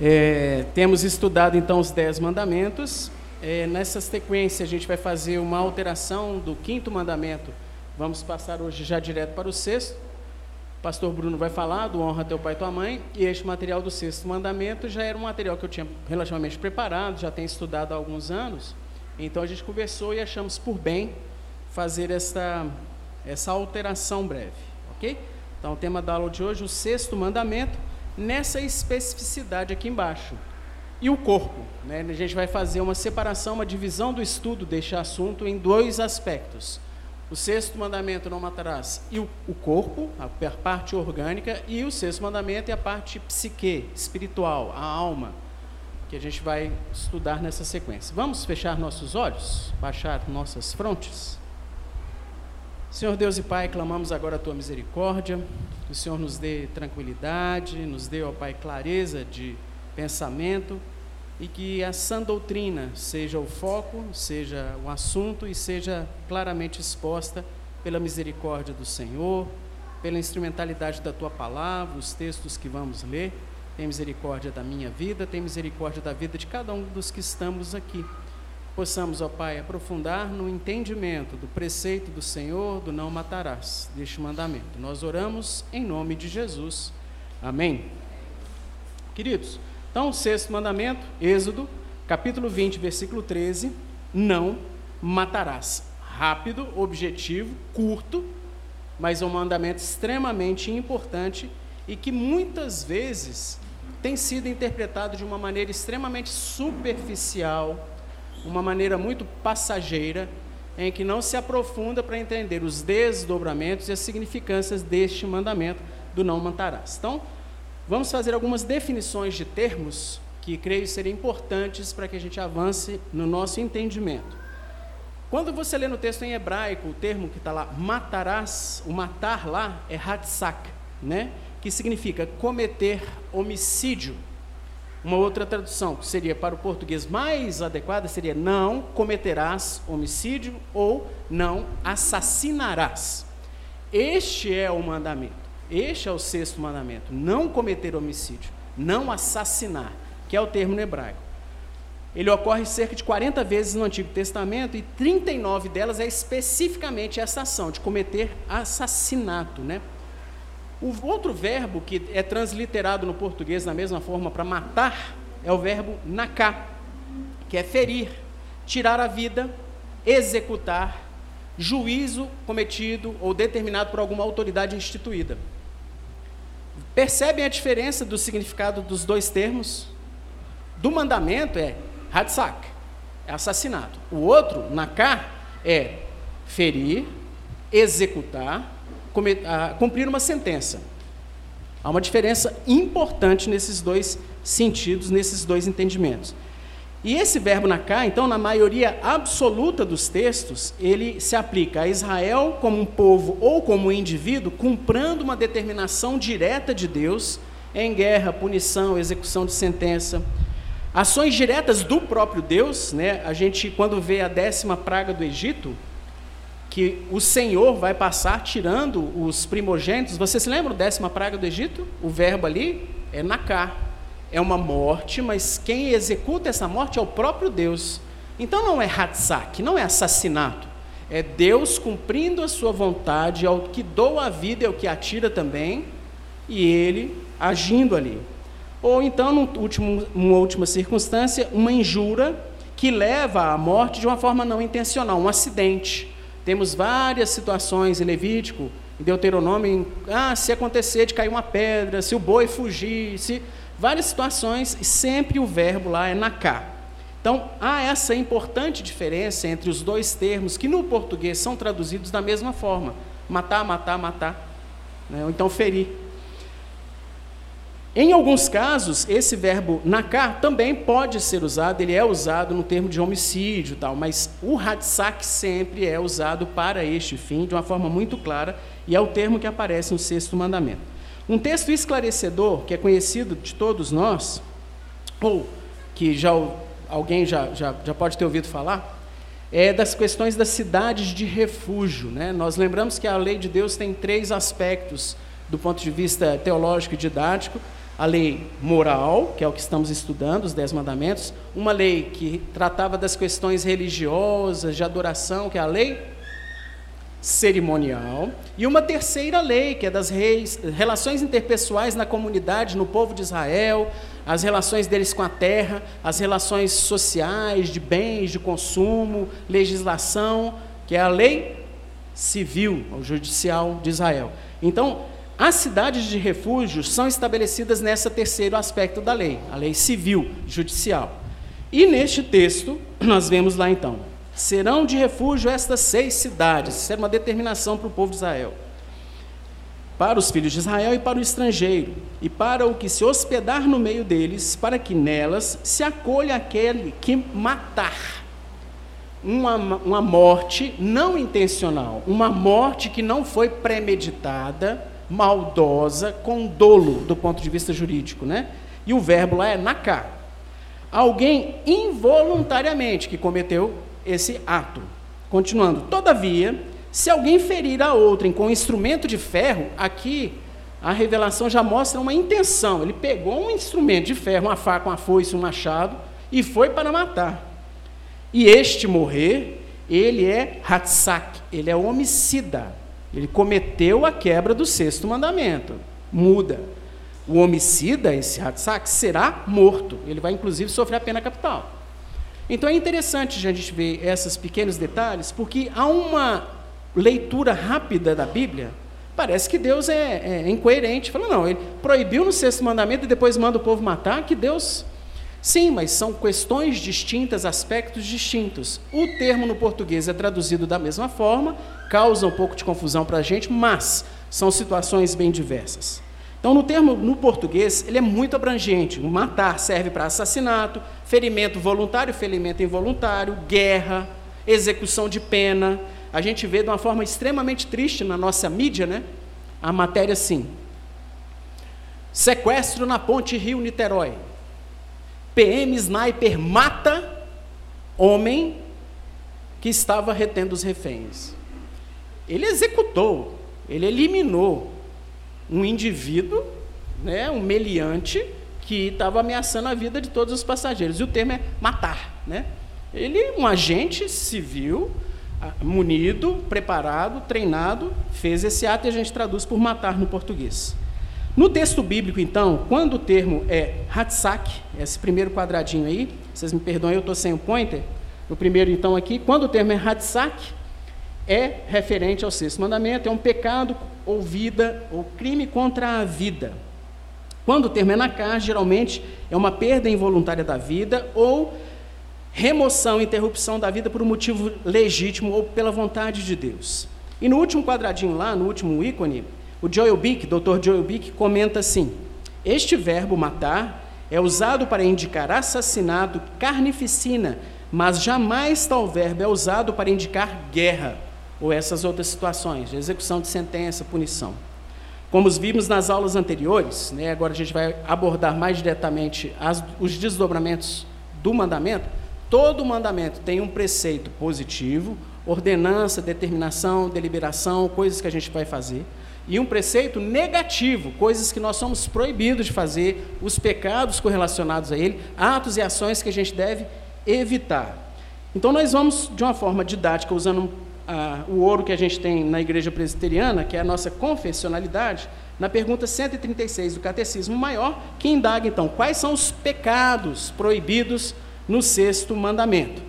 É, temos estudado então os Dez Mandamentos. É, nessa sequência, a gente vai fazer uma alteração do quinto mandamento. Vamos passar hoje já direto para o sexto. O pastor Bruno vai falar do honra teu pai e tua mãe. E este material do sexto mandamento já era um material que eu tinha relativamente preparado, já tenho estudado há alguns anos. Então a gente conversou e achamos por bem fazer essa, essa alteração breve. Ok? Então o tema da aula de hoje, o sexto mandamento nessa especificidade aqui embaixo. E o corpo, né? a gente vai fazer uma separação, uma divisão do estudo deste assunto em dois aspectos. O sexto mandamento, não matarás, e o, o corpo, a parte orgânica, e o sexto mandamento é a parte psique, espiritual, a alma, que a gente vai estudar nessa sequência. Vamos fechar nossos olhos, baixar nossas frontes? Senhor Deus e Pai, clamamos agora a tua misericórdia, que o Senhor nos dê tranquilidade, nos dê, ó Pai, clareza de pensamento e que a sã doutrina seja o foco, seja o assunto e seja claramente exposta pela misericórdia do Senhor, pela instrumentalidade da tua palavra, os textos que vamos ler. Tem misericórdia da minha vida, tem misericórdia da vida de cada um dos que estamos aqui possamos, ó Pai, aprofundar no entendimento do preceito do Senhor, do não matarás, deste mandamento. Nós oramos em nome de Jesus. Amém. Queridos, então, o sexto mandamento, Êxodo, capítulo 20, versículo 13: não matarás. Rápido, objetivo, curto, mas é um mandamento extremamente importante e que muitas vezes tem sido interpretado de uma maneira extremamente superficial, uma maneira muito passageira, em que não se aprofunda para entender os desdobramentos e as significâncias deste mandamento do não matarás. Então, vamos fazer algumas definições de termos que creio serem importantes para que a gente avance no nosso entendimento. Quando você lê no texto em hebraico o termo que está lá, matarás, o matar lá é hatsak, né? que significa cometer homicídio. Uma outra tradução, que seria para o português mais adequada, seria não cometerás homicídio ou não assassinarás. Este é o mandamento. Este é o sexto mandamento: não cometer homicídio, não assassinar, que é o termo no hebraico. Ele ocorre cerca de 40 vezes no Antigo Testamento e 39 delas é especificamente essa ação de cometer assassinato, né? O outro verbo que é transliterado no português da mesma forma para matar é o verbo naká, que é ferir, tirar a vida, executar, juízo cometido ou determinado por alguma autoridade instituída. Percebem a diferença do significado dos dois termos? Do mandamento é hadsak, é assassinato. O outro, naká, é ferir, executar, cumprir uma sentença. Há uma diferença importante nesses dois sentidos, nesses dois entendimentos. E esse verbo naká, então, na maioria absoluta dos textos, ele se aplica a Israel como um povo ou como um indivíduo, cumprindo uma determinação direta de Deus em guerra, punição, execução de sentença. Ações diretas do próprio Deus, né? A gente, quando vê a décima praga do Egito, que o Senhor vai passar tirando os primogênitos. Você se lembra da décima praga do Egito? O verbo ali é naká. É uma morte, mas quem executa essa morte é o próprio Deus. Então não é hatsak, não é assassinato. É Deus cumprindo a sua vontade, é o que doa a vida, é o que atira também, e ele agindo ali. Ou então, numa última circunstância, uma injura que leva à morte de uma forma não intencional, um acidente. Temos várias situações em Levítico, em Deuteronômio, ah, se acontecer de cair uma pedra, se o boi fugir, se várias situações, e sempre o verbo lá é naká. Então, há essa importante diferença entre os dois termos que no português são traduzidos da mesma forma: matar, matar, matar, né? ou então ferir. Em alguns casos, esse verbo nakar também pode ser usado, ele é usado no termo de homicídio, tal, mas o hadsak sempre é usado para este fim, de uma forma muito clara, e é o termo que aparece no sexto mandamento. Um texto esclarecedor, que é conhecido de todos nós, ou que já, alguém já, já, já pode ter ouvido falar, é das questões das cidades de refúgio. Né? Nós lembramos que a lei de Deus tem três aspectos do ponto de vista teológico e didático a lei moral, que é o que estamos estudando, os Dez Mandamentos, uma lei que tratava das questões religiosas, de adoração, que é a lei cerimonial, e uma terceira lei, que é das reis, relações interpessoais na comunidade, no povo de Israel, as relações deles com a terra, as relações sociais, de bens, de consumo, legislação, que é a lei civil, ou judicial de Israel. Então, as cidades de refúgio são estabelecidas nesse terceiro aspecto da lei, a lei civil, judicial. E neste texto, nós vemos lá então: serão de refúgio estas seis cidades, isso era uma determinação para o povo de Israel, para os filhos de Israel e para o estrangeiro, e para o que se hospedar no meio deles, para que nelas se acolha aquele que matar. Uma, uma morte não intencional, uma morte que não foi premeditada, maldosa, com dolo do ponto de vista jurídico, né? E o verbo lá é naká. Alguém involuntariamente que cometeu esse ato. Continuando, todavia, se alguém ferir a outrem com um instrumento de ferro, aqui a revelação já mostra uma intenção. Ele pegou um instrumento de ferro, uma faca, uma foice, um machado, e foi para matar. E este morrer, ele é hatsak, ele é homicida. Ele cometeu a quebra do sexto mandamento. Muda. O homicida, esse Hatsak, será morto. Ele vai, inclusive, sofrer a pena capital. Então é interessante a gente ver esses pequenos detalhes, porque há uma leitura rápida da Bíblia. Parece que Deus é, é incoerente. Fala, não, ele proibiu no sexto mandamento e depois manda o povo matar, que Deus Sim, mas são questões distintas, aspectos distintos. O termo no português é traduzido da mesma forma, causa um pouco de confusão para a gente, mas são situações bem diversas. Então, no termo no português, ele é muito abrangente. O matar serve para assassinato, ferimento voluntário, ferimento involuntário, guerra, execução de pena. A gente vê de uma forma extremamente triste na nossa mídia, né? A matéria assim. Sequestro na ponte Rio-Niterói. PM Sniper mata homem que estava retendo os reféns. Ele executou, ele eliminou um indivíduo, né, um meliante, que estava ameaçando a vida de todos os passageiros. E o termo é matar. Né? Ele, um agente civil, ah, munido, preparado, treinado, fez esse ato e a gente traduz por matar no português. No texto bíblico, então, quando o termo é Hatsak, esse primeiro quadradinho aí, vocês me perdoem, eu estou sem o pointer, no primeiro então aqui, quando o termo é Hatsak, é referente ao sexto mandamento, é um pecado ou vida, ou crime contra a vida. Quando o termo é nakar, geralmente é uma perda involuntária da vida ou remoção, interrupção da vida por um motivo legítimo ou pela vontade de Deus. E no último quadradinho lá, no último ícone, o Joel Bick, Dr. Joel Bick, comenta assim: Este verbo matar é usado para indicar assassinato, carnificina, mas jamais tal verbo é usado para indicar guerra ou essas outras situações, execução de sentença, punição. Como vimos nas aulas anteriores, né, agora a gente vai abordar mais diretamente as, os desdobramentos do mandamento. Todo mandamento tem um preceito positivo, ordenança, determinação, deliberação, coisas que a gente vai fazer e um preceito negativo, coisas que nós somos proibidos de fazer, os pecados correlacionados a ele, atos e ações que a gente deve evitar. Então, nós vamos, de uma forma didática, usando ah, o ouro que a gente tem na igreja presbiteriana, que é a nossa confessionalidade, na pergunta 136 do Catecismo Maior, que indaga então quais são os pecados proibidos no sexto mandamento.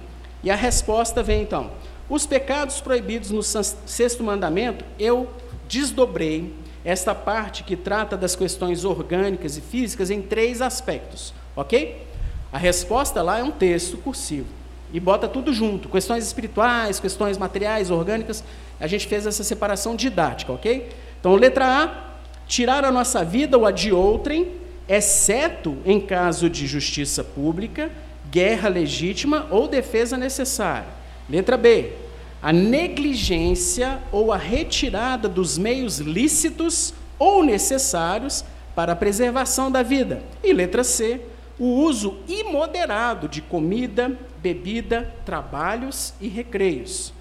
E a resposta vem então: os pecados proibidos no sexto mandamento eu desdobrei esta parte que trata das questões orgânicas e físicas em três aspectos, ok? A resposta lá é um texto cursivo e bota tudo junto, questões espirituais, questões materiais, orgânicas. A gente fez essa separação didática, ok? Então, letra A, tirar a nossa vida ou a de outrem, exceto em caso de justiça pública, guerra legítima ou defesa necessária. Letra B, a negligência ou a retirada dos meios lícitos ou necessários para a preservação da vida. E letra C, o uso imoderado de comida, bebida, trabalhos e recreios.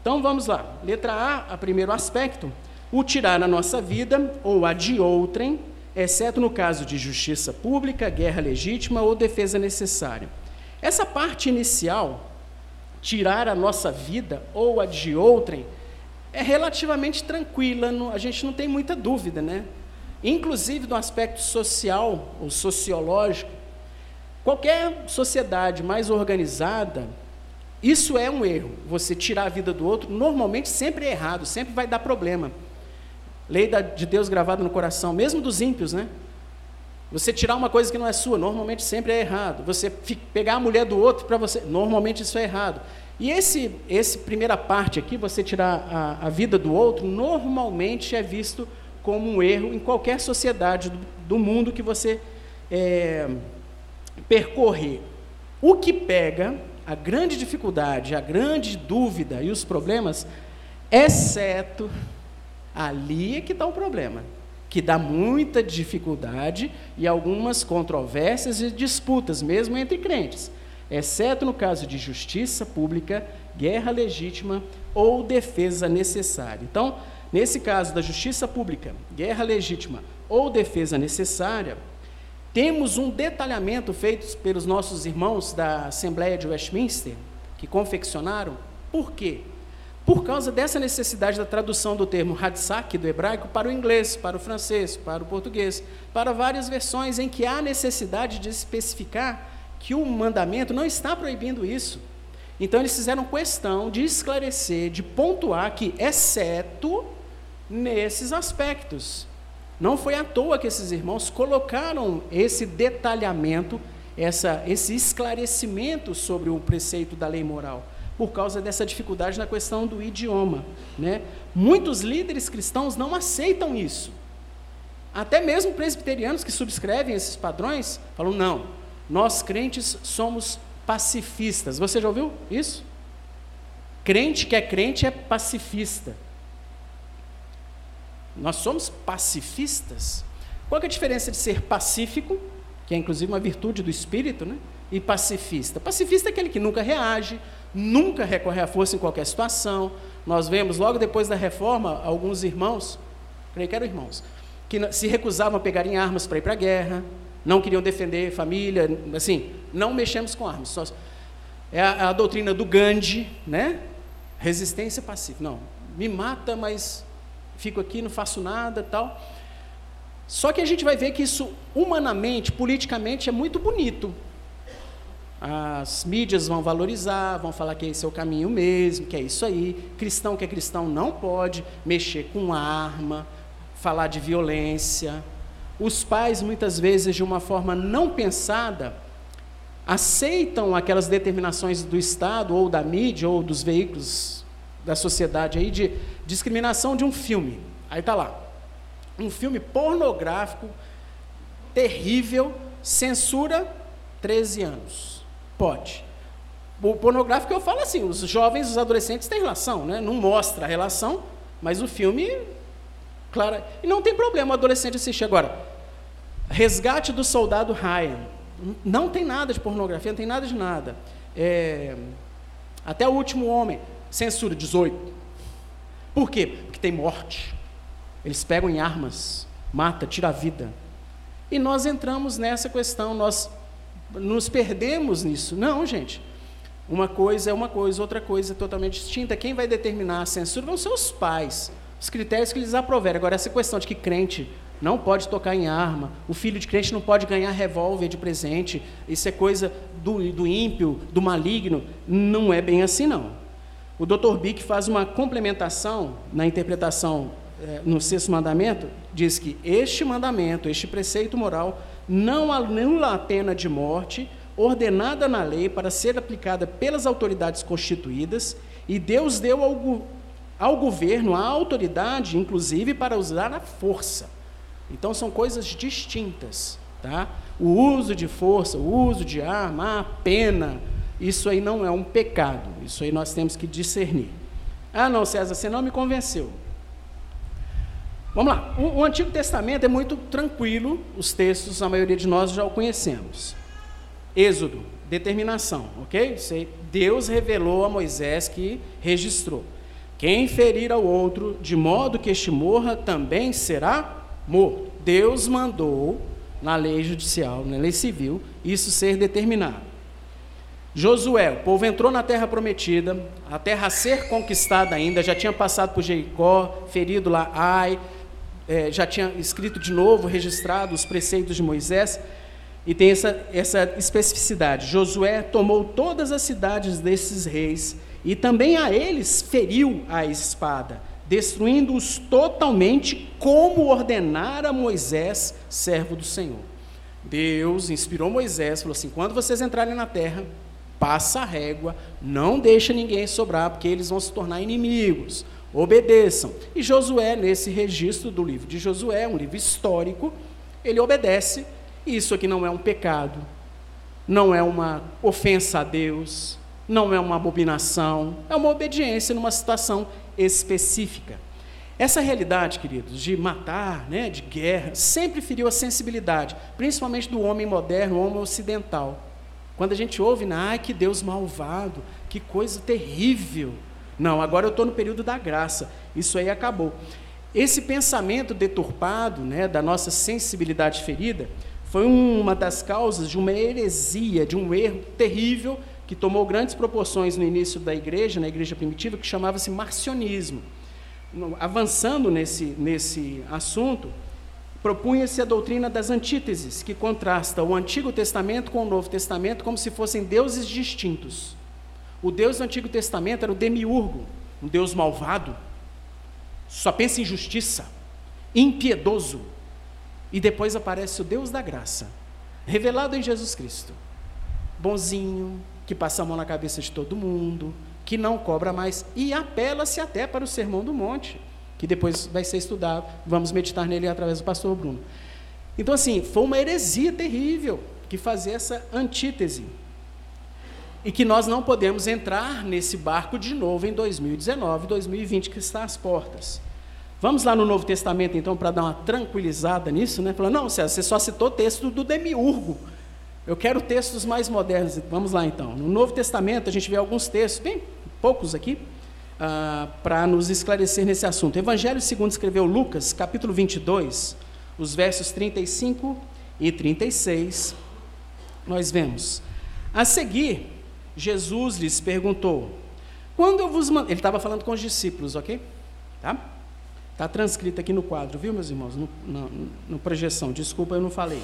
Então vamos lá. Letra A, a primeiro aspecto, o tirar a nossa vida ou a de outrem, exceto no caso de justiça pública, guerra legítima ou defesa necessária. Essa parte inicial, tirar a nossa vida ou a de outrem, é relativamente tranquila, a gente não tem muita dúvida, né? Inclusive do aspecto social ou sociológico, qualquer sociedade mais organizada, isso é um erro. Você tirar a vida do outro, normalmente sempre é errado, sempre vai dar problema. Lei de Deus gravada no coração, mesmo dos ímpios, né? Você tirar uma coisa que não é sua, normalmente sempre é errado. Você pegar a mulher do outro para você, normalmente isso é errado. E esse, esse primeira parte aqui, você tirar a, a, vida do outro, normalmente é visto como um erro em qualquer sociedade do, do mundo que você é, percorrer. O que pega, a grande dificuldade, a grande dúvida e os problemas, exceto Ali é que está o problema, que dá muita dificuldade e algumas controvérsias e disputas, mesmo entre crentes, exceto no caso de justiça pública, guerra legítima ou defesa necessária. Então, nesse caso da justiça pública, guerra legítima ou defesa necessária, temos um detalhamento feito pelos nossos irmãos da Assembleia de Westminster, que confeccionaram. Por quê? Por causa dessa necessidade da tradução do termo hadsak do hebraico para o inglês, para o francês, para o português, para várias versões em que há necessidade de especificar que o mandamento não está proibindo isso. Então eles fizeram questão de esclarecer, de pontuar que, exceto nesses aspectos. Não foi à toa que esses irmãos colocaram esse detalhamento, essa, esse esclarecimento sobre o preceito da lei moral por causa dessa dificuldade na questão do idioma. Né? Muitos líderes cristãos não aceitam isso. Até mesmo presbiterianos que subscrevem esses padrões falam: não, nós crentes somos pacifistas. Você já ouviu isso? Crente que é crente é pacifista. Nós somos pacifistas. Qual é a diferença de ser pacífico, que é inclusive uma virtude do espírito, né? e pacifista? Pacifista é aquele que nunca reage, nunca recorre à força em qualquer situação. Nós vemos logo depois da reforma alguns irmãos, creio que eram irmãos, que se recusavam a pegarem armas para ir para a guerra, não queriam defender família, assim, não mexemos com armas. Só, é a, a, doutrina do Gandhi, né? Resistência pacífica. Não, me mata, mas fico aqui, não faço nada, tal. Só que a gente vai ver que isso humanamente, politicamente é muito bonito as mídias vão valorizar, vão falar que esse é o caminho mesmo, que é isso aí. Cristão que é cristão não pode mexer com arma, falar de violência. Os pais, muitas vezes, de uma forma não pensada, aceitam aquelas determinações do Estado, ou da mídia, ou dos veículos da sociedade aí, de discriminação de um filme. Aí está lá. Um filme pornográfico, terrível, censura 13 anos. Pode. O pornográfico eu falo assim, os jovens, os adolescentes têm relação, né? não mostra a relação, mas o filme, claro, e não tem problema o adolescente assistir. Agora, Resgate do Soldado Ryan, não tem nada de pornografia, não tem nada de nada. É, até o Último Homem, censura 18. Por quê? Porque tem morte. Eles pegam em armas, mata, tira a vida. E nós entramos nessa questão, nós nos perdemos nisso. Não, gente. Uma coisa é uma coisa, outra coisa é totalmente distinta. Quem vai determinar a censura vão ser os pais, os critérios que eles aproverem. Agora, essa questão de que crente não pode tocar em arma, o filho de crente não pode ganhar revólver de presente, isso é coisa do, do ímpio, do maligno, não é bem assim, não. O Dr. Bick faz uma complementação na interpretação eh, no sexto mandamento, diz que este mandamento, este preceito moral, não anula a pena de morte ordenada na lei para ser aplicada pelas autoridades constituídas, e Deus deu ao, ao governo a autoridade, inclusive, para usar a força. Então são coisas distintas, tá? O uso de força, o uso de arma, a pena, isso aí não é um pecado. Isso aí nós temos que discernir. Ah, não, César, você não me convenceu. Vamos lá. O, o, Antigo Testamento é muito tranquilo, os textos, a maioria de nós já o conhecemos. Êxodo, determinação, ok? Deus revelou a Moisés que registrou. Quem ferir ao outro, de modo que este morra, também será morto. Deus mandou na lei judicial, na lei civil, isso ser determinado. Josué, o povo entrou na terra prometida, a terra a ser conquistada ainda, já tinha passado por Jericó, ferido lá Ai, é, já tinha escrito de novo, registrado os preceitos de Moisés, e tem essa, essa especificidade. Josué tomou todas as cidades desses reis, e também a eles feriu a espada, destruindo-os totalmente, como ordenara Moisés, servo do Senhor. Deus inspirou Moisés, falou assim: quando vocês entrarem na terra, passa a régua, não deixa ninguém sobrar, porque eles vão se tornar inimigos. Obedeçam. E Josué, nesse registro do livro de Josué, um livro histórico, ele obedece. E isso aqui não é um pecado, não é uma ofensa a Deus, não é uma abominação, é uma obediência numa situação específica. Essa realidade, queridos, de matar, né, de guerra, sempre feriu a sensibilidade, principalmente do homem moderno, homem ocidental. Quando a gente ouve, ai que Deus malvado, que coisa terrível. Não, agora eu estou no período da graça. Isso aí acabou. Esse pensamento deturpado, né, da nossa sensibilidade ferida, foi uma das causas de uma heresia, de um erro terrível que tomou grandes proporções no início da igreja, na igreja primitiva, que chamava-se marcionismo. Avançando nesse, nesse assunto, propunha-se a doutrina das antíteses, que contrasta o Antigo Testamento com o Novo Testamento como se fossem deuses distintos. O Deus do Antigo Testamento era o demiurgo, um Deus malvado, só pensa em justiça, impiedoso. E depois aparece o Deus da graça, revelado em Jesus Cristo. Bonzinho, que passa a mão na cabeça de todo mundo, que não cobra mais, e apela-se até para o Sermão do Monte que depois vai ser estudado, vamos meditar nele através do pastor Bruno. Então, assim, foi uma heresia terrível que fazia essa antítese. E que nós não podemos entrar nesse barco de novo em 2019, 2020, que está às portas. Vamos lá no Novo Testamento, então, para dar uma tranquilizada nisso, né? Falando, não, César, você só citou texto do Demiurgo. Eu quero textos mais modernos. Vamos lá, então. No Novo Testamento, a gente vê alguns textos, bem poucos aqui, ah, para nos esclarecer nesse assunto. Evangelho segundo escreveu Lucas, capítulo 22, os versos 35 e 36, nós vemos. A seguir, Jesus lhes perguntou: Quando eu vos mandei. Ele estava falando com os discípulos, ok? Tá? Está transcrito aqui no quadro, viu, meus irmãos? No, no, no projeção. Desculpa, eu não falei.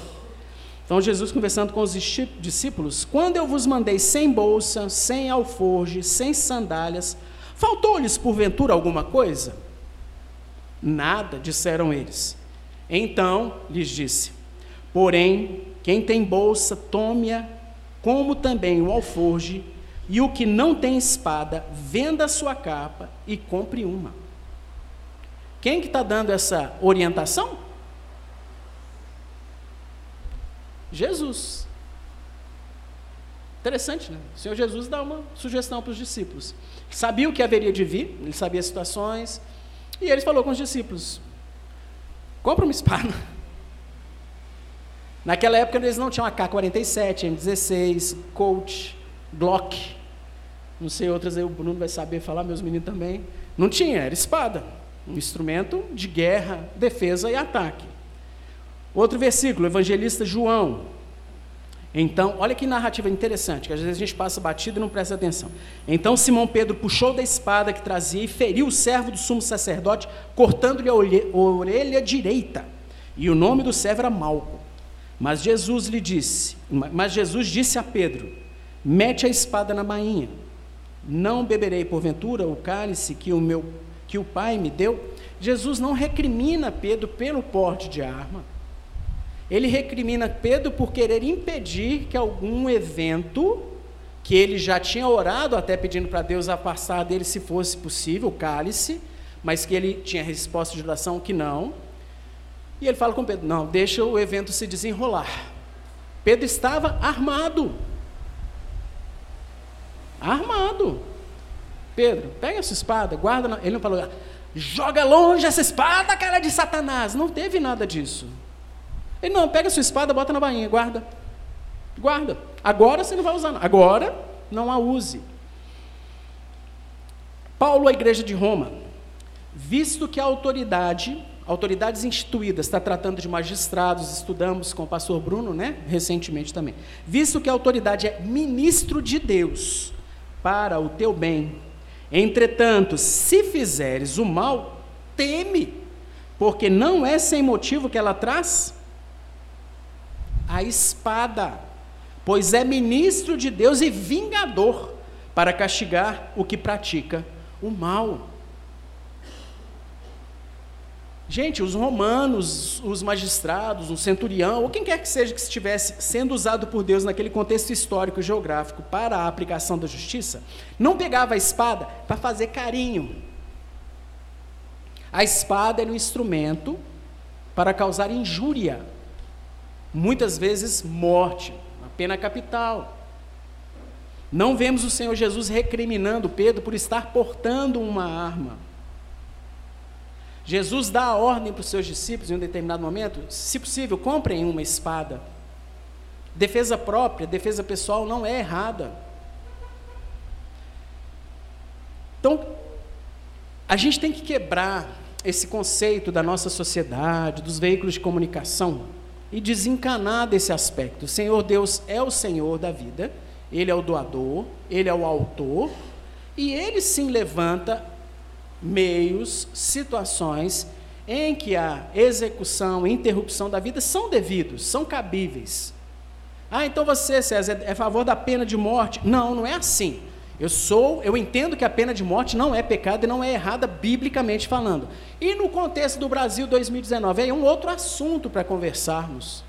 Então, Jesus conversando com os discípulos: Quando eu vos mandei sem bolsa, sem alforge, sem sandálias, Faltou-lhes porventura alguma coisa? Nada, disseram eles. Então lhes disse: Porém, quem tem bolsa, tome-a, como também o alforge, e o que não tem espada, venda a sua capa e compre uma. Quem que está dando essa orientação? Jesus. Interessante, né? O Senhor Jesus dá uma sugestão para os discípulos. Sabia o que haveria de vir, ele sabia as situações, e ele falou com os discípulos: compra uma espada. Naquela época eles não tinham AK-47, M16, Colt, Glock, não sei outras aí, o Bruno vai saber falar, meus meninos também. Não tinha, era espada, um instrumento de guerra, defesa e ataque. Outro versículo, evangelista João, então, olha que narrativa interessante, que às vezes a gente passa batido e não presta atenção. Então Simão Pedro puxou da espada que trazia e feriu o servo do sumo sacerdote, cortando-lhe a orelha direita. E o nome do servo era Malco. Mas Jesus lhe disse, mas Jesus disse a Pedro: Mete a espada na bainha. Não beberei porventura o cálice que o meu que o Pai me deu? Jesus não recrimina Pedro pelo porte de arma ele recrimina Pedro por querer impedir que algum evento que ele já tinha orado até pedindo para Deus afastar dele se fosse possível, o cálice, mas que ele tinha resposta de oração que não. E ele fala com Pedro: não, deixa o evento se desenrolar. Pedro estava armado. Armado. Pedro, pega a sua espada, guarda. Na... Ele não falou, joga longe essa espada, cara de Satanás. Não teve nada disso. Ele, não, pega sua espada, bota na bainha, guarda. Guarda. Agora você não vai usar. Não. Agora, não a use. Paulo, a igreja de Roma, visto que a autoridade, autoridades instituídas, está tratando de magistrados, estudamos com o pastor Bruno, né, recentemente também. Visto que a autoridade é ministro de Deus para o teu bem. Entretanto, se fizeres o mal, teme, porque não é sem motivo que ela traz a espada, pois é ministro de Deus e vingador para castigar o que pratica o mal. Gente, os romanos, os magistrados, um centurião, ou quem quer que seja que estivesse sendo usado por Deus naquele contexto histórico e geográfico para a aplicação da justiça, não pegava a espada para fazer carinho. A espada era um instrumento para causar injúria, muitas vezes morte, a pena capital. Não vemos o Senhor Jesus recriminando Pedro por estar portando uma arma. Jesus dá a ordem para os seus discípulos em um determinado momento: se possível, comprem uma espada. Defesa própria, defesa pessoal não é errada. Então, a gente tem que quebrar esse conceito da nossa sociedade, dos veículos de comunicação, e desencanar desse aspecto. O Senhor Deus é o Senhor da vida, Ele é o doador, Ele é o autor, e Ele sim levanta meios, situações em que a execução interrupção da vida são devidos, são cabíveis. Ah, então você, César, é a favor da pena de morte? Não, não é assim. Eu sou, eu entendo que a pena de morte não é pecado e não é errada biblicamente falando. E no contexto do Brasil 2019, é um outro assunto para conversarmos.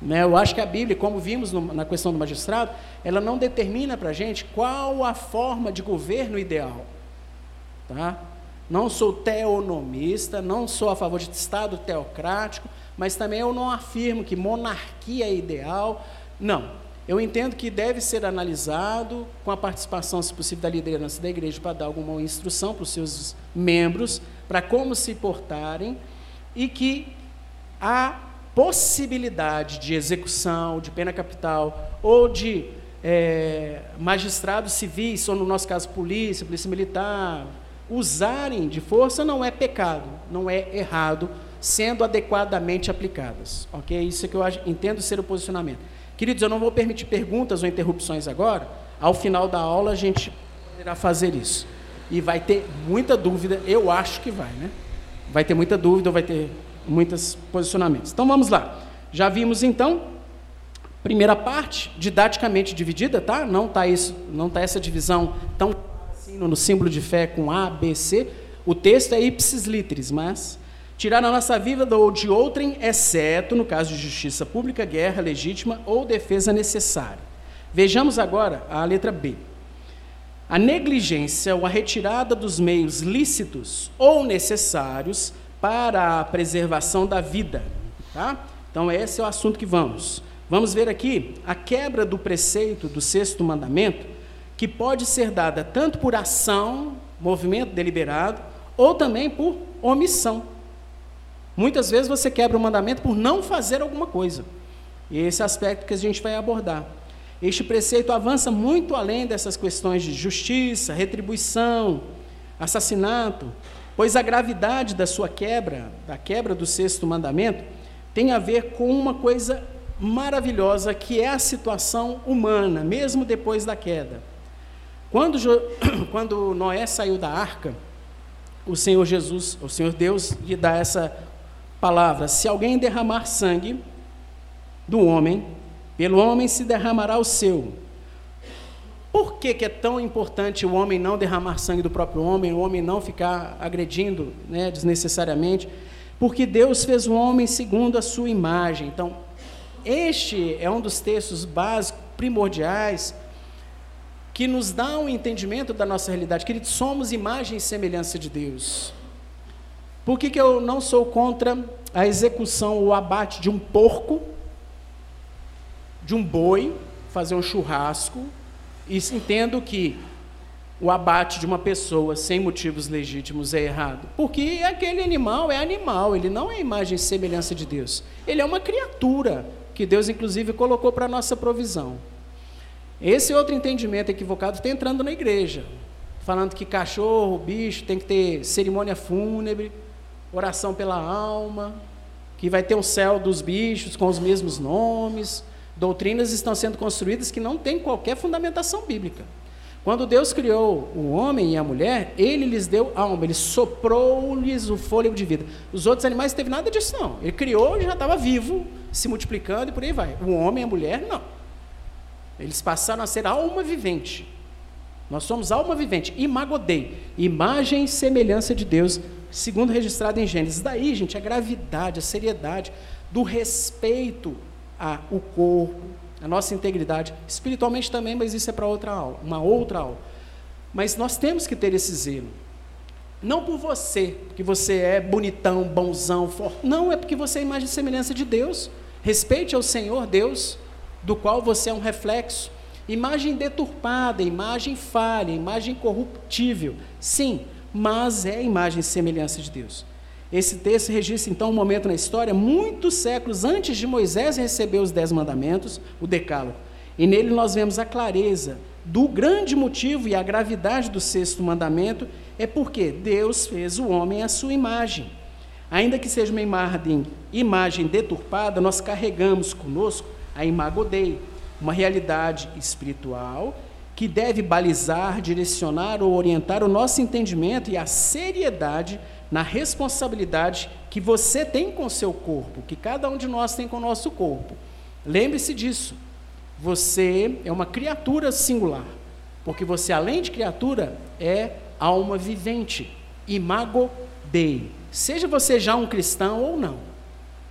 Né? Eu acho que a Bíblia, como vimos no, na questão do magistrado, ela não determina para a gente qual a forma de governo ideal. Tá? Não sou teonomista, não sou a favor de Estado teocrático, mas também eu não afirmo que monarquia é ideal. Não. Eu entendo que deve ser analisado com a participação, se possível, da liderança da igreja para dar alguma instrução para os seus membros, para como se portarem, e que a possibilidade de execução, de pena capital ou de é, magistrados civis, ou no nosso caso polícia, polícia militar, usarem de força não é pecado, não é errado, sendo adequadamente aplicadas. Ok? Isso é que eu entendo ser o posicionamento. Queridos, eu não vou permitir perguntas ou interrupções agora. Ao final da aula a gente poderá fazer isso. E vai ter muita dúvida, eu acho que vai, né? Vai ter muita dúvida, vai ter muitos posicionamentos. Então vamos lá. Já vimos então primeira parte didaticamente dividida, tá? Não tá não tá essa divisão tão no símbolo de fé com A, B, C, o texto é ipsis literis, mas tirar a nossa vida ou de outrem, exceto no caso de justiça pública, guerra legítima ou defesa necessária. Vejamos agora a letra B. A negligência ou a retirada dos meios lícitos ou necessários para a preservação da vida. Tá? Então, esse é o assunto que vamos. Vamos ver aqui a quebra do preceito do sexto mandamento que pode ser dada tanto por ação, movimento deliberado, ou também por omissão. Muitas vezes você quebra o mandamento por não fazer alguma coisa. E esse aspecto que a gente vai abordar. Este preceito avança muito além dessas questões de justiça, retribuição, assassinato, pois a gravidade da sua quebra, da quebra do sexto mandamento, tem a ver com uma coisa maravilhosa que é a situação humana, mesmo depois da queda. Quando, quando Noé saiu da arca, o Senhor Jesus, o Senhor Deus, lhe dá essa palavra: se alguém derramar sangue do homem, pelo homem se derramará o seu. Por que, que, é tão importante o homem não derramar sangue do próprio homem, o homem não ficar agredindo né, desnecessariamente? Porque Deus fez o homem segundo a sua imagem. Então, este é um dos textos básicos, primordiais, que nos dá um entendimento da nossa realidade. Queridos, somos imagem e semelhança de Deus. Por que, que eu não sou contra a execução ou abate de um porco, de um boi, fazer um churrasco, e entendo que o abate de uma pessoa sem motivos legítimos é errado? Porque aquele animal é animal, ele não é imagem e semelhança de Deus. Ele é uma criatura que Deus, inclusive, colocou para a nossa provisão. Esse outro entendimento equivocado está entrando na igreja, falando que cachorro, bicho, tem que ter cerimônia fúnebre. oração pela alma, que vai ter um céu dos bichos com os mesmos nomes. Doutrinas estão sendo construídas que não têm qualquer fundamentação bíblica. Quando Deus criou o homem e a mulher, ele lhes deu alma, ele soprou-lhes o fôlego de vida. Os outros animais não teve nada disso, não. Ele criou e já estava vivo, se multiplicando e por aí vai. O homem e a mulher, não. Eles passaram a ser alma vivente. Nós somos alma vivente, imagodei, imagem e semelhança de Deus, segundo registrado em Gênesis. Daí, gente, a gravidade, a seriedade do respeito ao corpo, a nossa integridade, espiritualmente também, mas isso é para outra aula, uma outra aula. Mas nós temos que ter esse zelo. Não por você, porque você é bonitão, bonzão, forte. Não, é porque você é imagem e semelhança de Deus. Respeite ao Senhor Deus, do qual você é um reflexo. Imagem deturpada, imagem falha, imagem corruptível. Sim, mas é a imagem e semelhança de Deus. Esse texto registra então um momento na história, muitos séculos antes de Moisés receber os Dez Mandamentos, o Decálogo. E nele nós vemos a clareza do grande motivo e a gravidade do sexto mandamento é porque Deus fez o homem à sua imagem. Ainda que seja uma imagem, imagem deturpada, nós carregamos conosco a imago Dei, uma realidade espiritual que deve balizar, direcionar ou orientar o nosso entendimento e a seriedade na responsabilidade que você tem com seu corpo, que cada um de nós tem com o nosso corpo. Lembre-se disso. Você é uma criatura singular, porque você, além de criatura, é alma vivente, imago Dei. Seja você já um cristão ou não.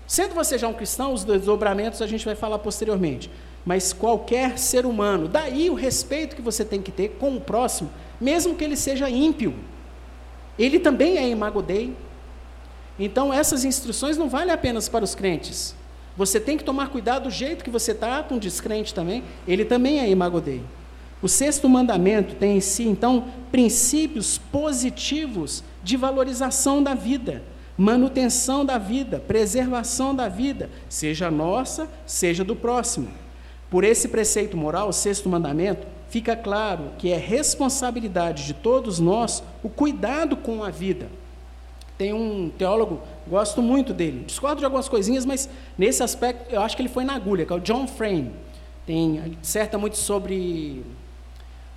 Sendo você já um cristão, os desdobramentos a gente vai falar posteriormente. Mas qualquer ser humano, daí o respeito que você tem que ter com o próximo, mesmo que ele seja ímpio, ele também é imago Dei. Então essas instruções não valem apenas para os crentes. Você tem que tomar cuidado do jeito que você está com o descrente também. Ele também é imago Dei. O sexto mandamento tem em si, então, princípios positivos de valorização da vida, manutenção da vida, preservação da vida, seja nossa, seja do próximo. Por esse preceito moral, o sexto mandamento, fica claro que é responsabilidade de todos nós o cuidado com a vida. Tem um teólogo, gosto muito dele, discordo de algumas coisinhas, mas nesse aspecto eu acho que ele foi na agulha, que é o John Frame. Tem, disserta muito sobre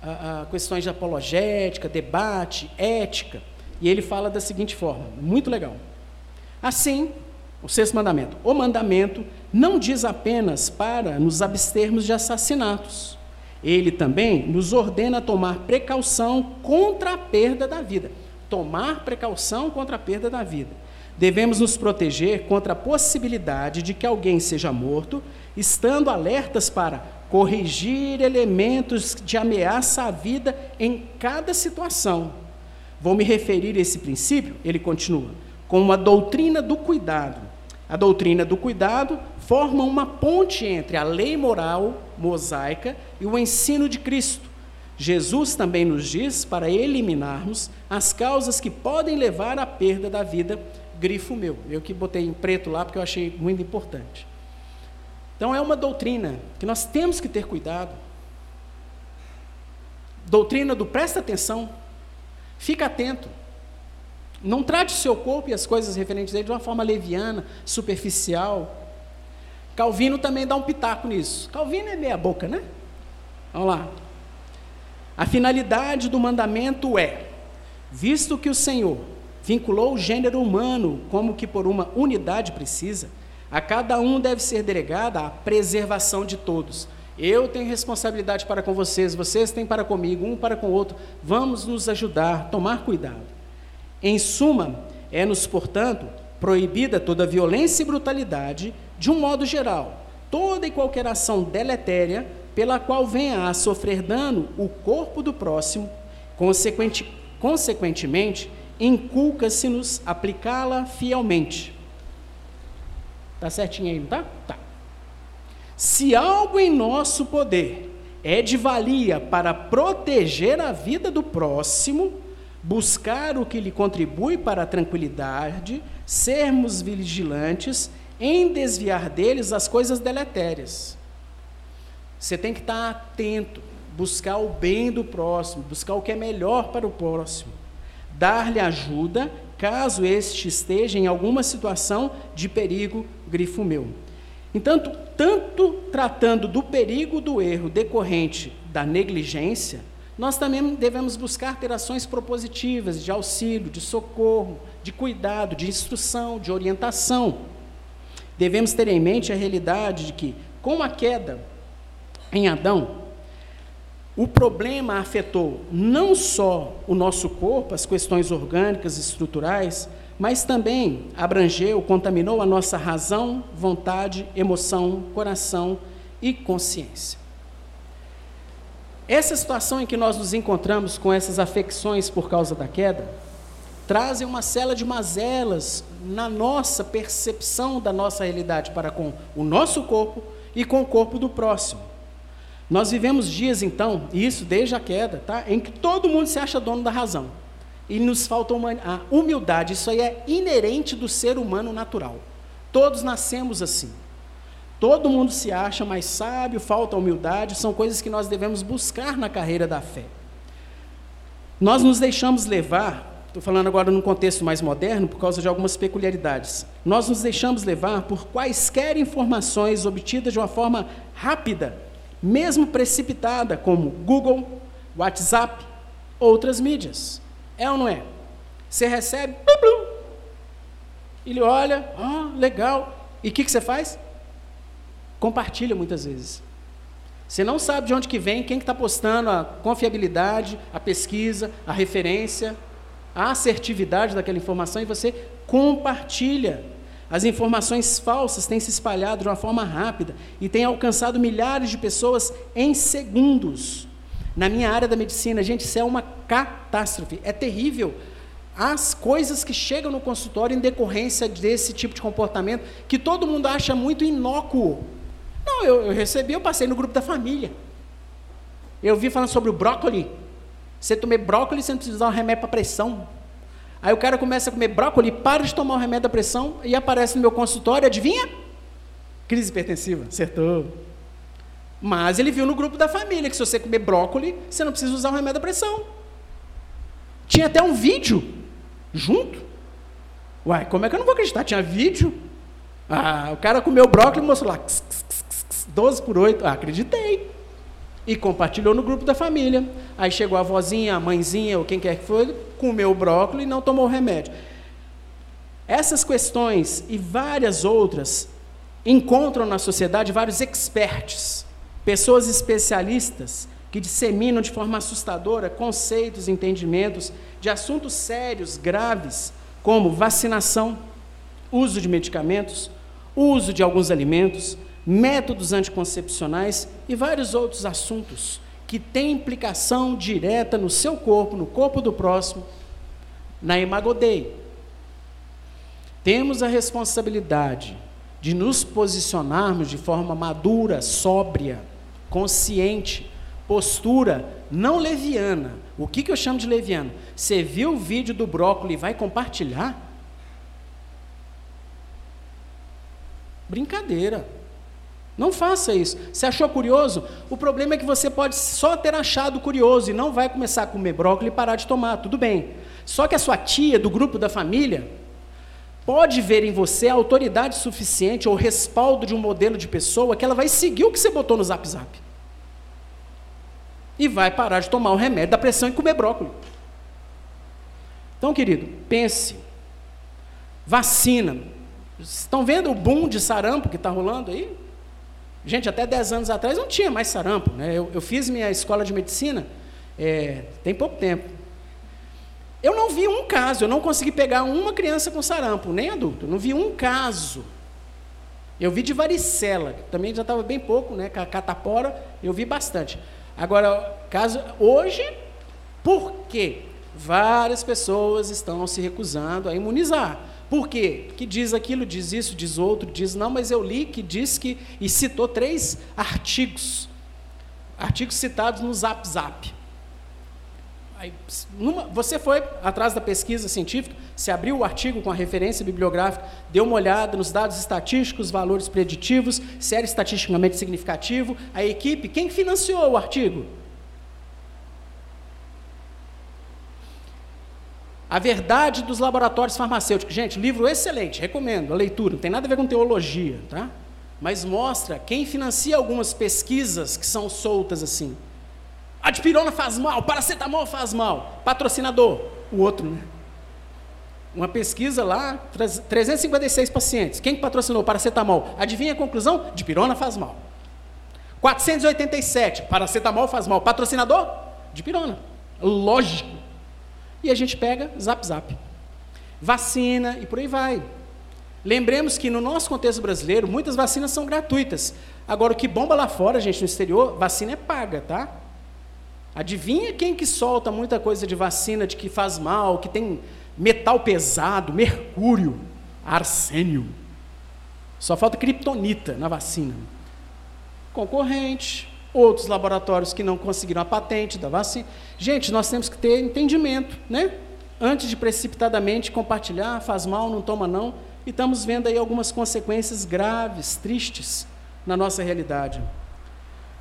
a, a questões de apologética, debate, ética, e ele fala da seguinte forma, muito legal. Assim, o sexto mandamento. O mandamento não diz apenas para nos abstermos de assassinatos, ele também nos ordena tomar precaução contra a perda da vida. Tomar precaução contra a perda da vida. Devemos nos proteger contra a possibilidade de que alguém seja morto, estando alertas para corrigir elementos de ameaça à vida em cada situação. Vou me referir a esse princípio, ele continua, como a doutrina do cuidado. A doutrina do cuidado forma uma ponte entre a lei moral mosaica e o ensino de Cristo. Jesus também nos diz para eliminarmos as causas que podem levar à perda da vida, grifo meu. Eu que botei em preto lá porque eu achei muito importante. Então é uma doutrina que nós temos que ter cuidado. Doutrina do presta atenção, fica atento. Não trate o seu corpo e as coisas referentes a ele de uma forma leviana, superficial, Calvino também dá um pitaco nisso. Calvino é meia boca, né? Vamos lá. A finalidade do mandamento é, visto que o Senhor vinculou o gênero humano como que por uma unidade precisa, a cada um deve ser delegada a preservação de todos. Eu tenho responsabilidade para com vocês, vocês têm para comigo, um para com o outro. Vamos nos ajudar, tomar cuidado. Em suma, é-nos, portanto, proibida toda violência e brutalidade, de um modo geral, toda e qualquer ação deletéria pela qual venha a sofrer dano o corpo do próximo, consequente, consequentemente, inculca-se-nos aplicá-la fielmente. Tá certinho aí, não tá? Tá. Se algo em nosso poder é de valia para proteger a vida do próximo, buscar o que lhe contribui para a tranquilidade, sermos vigilantes em desviar deles as coisas deletérias. Você tem que estar atento, buscar o bem do próximo, buscar o que é melhor para o próximo, dar-lhe ajuda caso este esteja em alguma situação de perigo, grifo meu. Entanto, tanto tratando do perigo do erro decorrente da negligência, nós também devemos buscar ter ações propositivas de auxílio, de socorro, de cuidado, de instrução, de orientação. Devemos ter em mente a realidade de que, com a queda em Adão, o problema afetou não só o nosso corpo, as questões orgânicas estruturais, mas também abrangeu, contaminou a nossa razão, vontade, emoção, coração e consciência. Essa situação em que nós nos encontramos com essas afecções por causa da queda, trazem uma cela de mazelas na nossa percepção da nossa realidade para com o nosso corpo e com o corpo do próximo. Nós vivemos dias, então, e isso desde a queda, tá? em que todo mundo se acha dono da razão. E nos falta a humildade. Isso aí é inerente do ser humano natural. Todos nascemos assim. Todo mundo se acha mais sábio, falta humildade, são coisas que nós devemos buscar na carreira da fé. Nós nos deixamos levar, estou falando agora num contexto mais moderno, por causa de algumas peculiaridades. Nós nos deixamos levar por quaisquer informações obtidas de uma forma rápida, mesmo precipitada, como Google, WhatsApp, outras mídias. É ou não é? Você recebe, blum, blum. ele olha, ah, legal. E o que, que você faz? Compartilha muitas vezes. Você não sabe de onde que vem, quem está que tá postando, a confiabilidade, a pesquisa, a referência, a assertividade daquela informação e você compartilha. As informações falsas têm se espalhado de uma forma rápida e têm alcançado milhares de pessoas em segundos. Na minha área da medicina, gente, isso é uma catástrofe, é terrível. As coisas que chegam no consultório em decorrência desse tipo de comportamento, que todo mundo acha muito inócuo. Não, eu, eu recebi, eu passei no grupo da família. Eu vi falando sobre o brócolis. Você comer brócolis, você não precisa usar um remédio para pressão. Aí o cara começa a comer brócolis, para de tomar o remédio da pressão e aparece no meu consultório, adivinha? Crise hipertensiva, acertou. Mas ele viu no grupo da família que se você comer brócolis, você não precisa usar o remédio da pressão. Tinha até um vídeo junto. Uai, como é que eu não vou acreditar? Tinha vídeo. Ah, o cara comeu brócolis e mostrou lá. 12 por 8. Ah, acreditei. E compartilhou no grupo da família. Aí chegou a vozinha, a mãezinha, ou quem quer que foi, comeu o brócolis e não tomou o remédio. Essas questões e várias outras encontram na sociedade vários experts pessoas especialistas que disseminam de forma assustadora conceitos entendimentos de assuntos sérios, graves, como vacinação, uso de medicamentos, uso de alguns alimentos, métodos anticoncepcionais e vários outros assuntos que têm implicação direta no seu corpo, no corpo do próximo, na imagodei. Temos a responsabilidade de nos posicionarmos de forma madura, sóbria, consciente, postura não leviana. O que, que eu chamo de leviano? Você viu o vídeo do brócolis e vai compartilhar? Brincadeira. Não faça isso. Você achou curioso? O problema é que você pode só ter achado curioso e não vai começar a comer brócolis e parar de tomar. Tudo bem. Só que a sua tia, do grupo da família, pode ver em você a autoridade suficiente ou respaldo de um modelo de pessoa que ela vai seguir o que você botou no zap zap. E vai parar de tomar o remédio da pressão e comer brócolis. Então, querido, pense. Vacina. Estão vendo o boom de sarampo que está rolando aí? Gente, até 10 anos atrás não tinha mais sarampo. Né? Eu, eu fiz minha escola de medicina é, tem pouco tempo. Eu não vi um caso, eu não consegui pegar uma criança com sarampo, nem adulto, não vi um caso. Eu vi de varicela, também já estava bem pouco, né? Catapora, eu vi bastante. Agora, caso hoje, por quê? Várias pessoas estão se recusando a imunizar. Por quê? Que diz aquilo, diz isso, diz outro, diz não, mas eu li que diz que e citou três artigos, artigos citados no Zap Zap. Aí, numa, você foi atrás da pesquisa científica, se abriu o artigo com a referência bibliográfica, deu uma olhada nos dados estatísticos, valores preditivos, se era estatisticamente significativo, a equipe, quem financiou o artigo? A verdade dos laboratórios farmacêuticos. Gente, livro excelente, recomendo a leitura, não tem nada a ver com teologia, tá? Mas mostra quem financia algumas pesquisas que são soltas assim. A dipirona faz mal, paracetamol faz mal. Patrocinador, o outro, né? Uma pesquisa lá, 356 pacientes. Quem patrocinou paracetamol? Adivinha a conclusão? Dipirona faz mal. 487, paracetamol faz mal. Patrocinador? Dipirona. Lógico. E a gente pega zap zap. Vacina e por aí vai. Lembremos que no nosso contexto brasileiro, muitas vacinas são gratuitas. Agora, o que bomba lá fora, gente, no exterior, vacina é paga, tá? Adivinha quem que solta muita coisa de vacina, de que faz mal, que tem metal pesado, mercúrio, arsênio. Só falta criptonita na vacina. Concorrente, outros laboratórios que não conseguiram a patente da vacina. Gente, nós temos que ter entendimento, né? Antes de precipitadamente compartilhar, faz mal, não toma não, e estamos vendo aí algumas consequências graves, tristes na nossa realidade.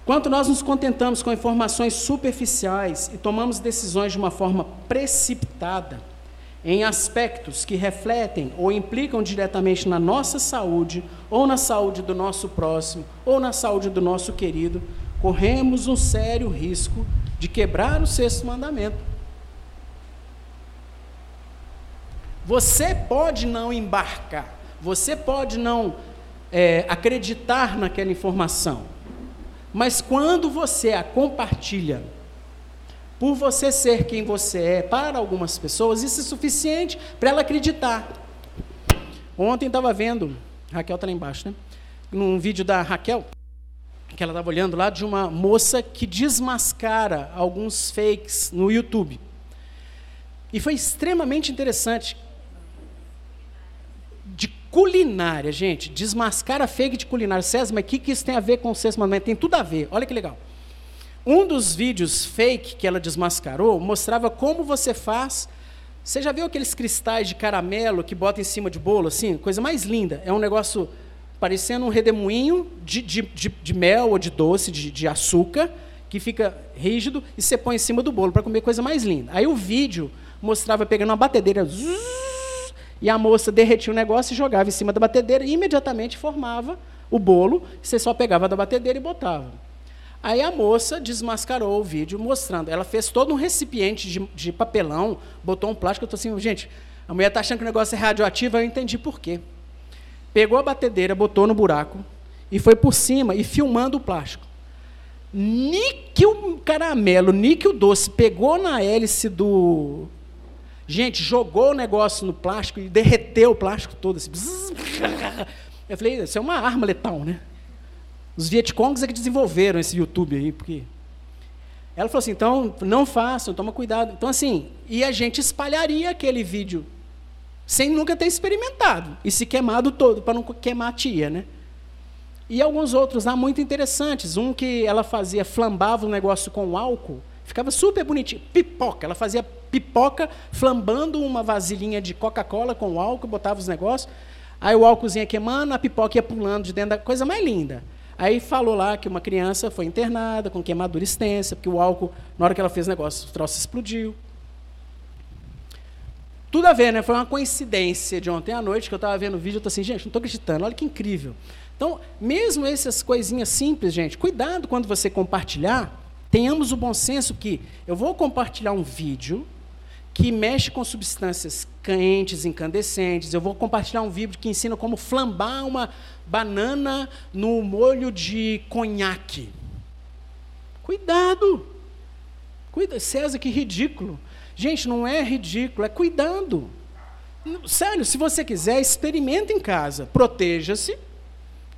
Quanto nós nos contentamos com informações superficiais e tomamos decisões de uma forma precipitada, em aspectos que refletem ou implicam diretamente na nossa saúde, ou na saúde do nosso próximo, ou na saúde do nosso querido, corremos um sério risco de quebrar o sexto mandamento. Você pode não embarcar, você pode não é, acreditar naquela informação, mas quando você a compartilha, por você ser quem você é para algumas pessoas, isso é suficiente para ela acreditar. Ontem estava vendo, Raquel está lá embaixo, né? Num vídeo da Raquel, que ela estava olhando lá de uma moça que desmascara alguns fakes no YouTube. E foi extremamente interessante. Culinária, gente, desmascara fake de culinária. César, mas o que, que isso tem a ver com o sexto mandamento? Tem tudo a ver, olha que legal. Um dos vídeos fake que ela desmascarou mostrava como você faz. Você já viu aqueles cristais de caramelo que bota em cima de bolo, assim? Coisa mais linda. É um negócio parecendo um redemoinho de, de, de, de mel ou de doce, de, de açúcar, que fica rígido e você põe em cima do bolo para comer coisa mais linda. Aí o vídeo mostrava pegando uma batedeira zzz, e a moça derretia o negócio e jogava em cima da batedeira e imediatamente formava o bolo. Você só pegava da batedeira e botava. Aí a moça desmascarou o vídeo mostrando. Ela fez todo um recipiente de, de papelão, botou um plástico. Eu estou assim, gente, a mulher está achando que o negócio é radioativo, eu entendi por quê pegou a batedeira, botou no buraco e foi por cima e filmando o plástico. Níquel caramelo, níquel doce, pegou na hélice do. Gente, jogou o negócio no plástico e derreteu o plástico todo. Assim. Eu falei, isso é uma arma letal, né? Os Vietcongs é que desenvolveram esse YouTube aí, porque. Ela falou assim, então não façam, toma cuidado. Então, assim, e a gente espalharia aquele vídeo sem nunca ter experimentado e se queimado todo, para não queimar a tia, né? E alguns outros lá muito interessantes. Um que ela fazia, flambava o negócio com álcool, ficava super bonitinho. Pipoca, ela fazia pipoca flambando uma vasilhinha de Coca-Cola com álcool, botava os negócios. Aí o álcoolzinho ia queimando, a pipoca ia pulando de dentro da coisa mais linda. Aí falou lá que uma criança foi internada com queimadura extensa, porque o álcool, na hora que ela fez o negócio, o troço explodiu. Tudo a ver, né? Foi uma coincidência de ontem à noite que eu estava vendo o vídeo, eu estou assim, gente, não estou acreditando, olha que incrível. Então, mesmo essas coisinhas simples, gente, cuidado quando você compartilhar, tenhamos o bom senso que eu vou compartilhar um vídeo que mexe com substâncias quentes, incandescentes, eu vou compartilhar um vídeo que ensina como flambar uma banana no molho de conhaque. Cuidado! Cuida, César, que ridículo. Gente, não é ridículo, é cuidando. Sério, se você quiser, experimente em casa. Proteja-se,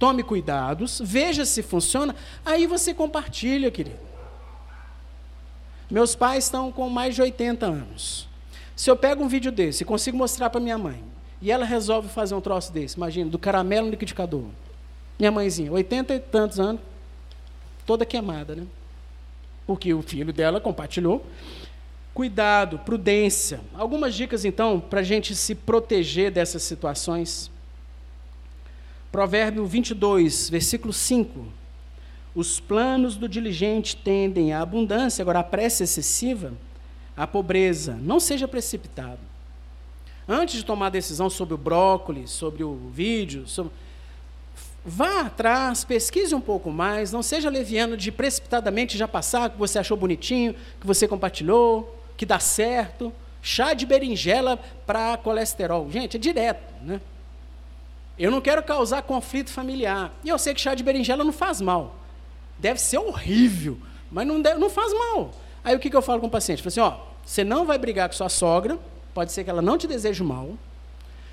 tome cuidados, veja se funciona, aí você compartilha, querido. Meus pais estão com mais de 80 anos. Se eu pego um vídeo desse e consigo mostrar para minha mãe, e ela resolve fazer um troço desse, imagina, do caramelo no liquidificador. Minha mãezinha, 80 e tantos anos, toda queimada, né? Porque o filho dela compartilhou cuidado, prudência. Algumas dicas, então, para a gente se proteger dessas situações. Provérbio 22, versículo 5. Os planos do diligente tendem à abundância, agora a pressa excessiva, à pobreza. Não seja precipitado. Antes de tomar decisão sobre o brócolis, sobre o vídeo, sobre... vá atrás, pesquise um pouco mais, não seja leviano de precipitadamente já passar que você achou bonitinho, que você compartilhou, que dá certo. Chá de berinjela para colesterol. Gente, é direto, né? Eu não quero causar conflito familiar. E eu sei que chá de berinjela não faz mal. Deve ser horrível, mas não, deve, não faz mal. Aí o que, que eu falo com o paciente? Eu falo assim, ó, você não vai brigar com sua sogra, pode ser que ela não te deseje mal,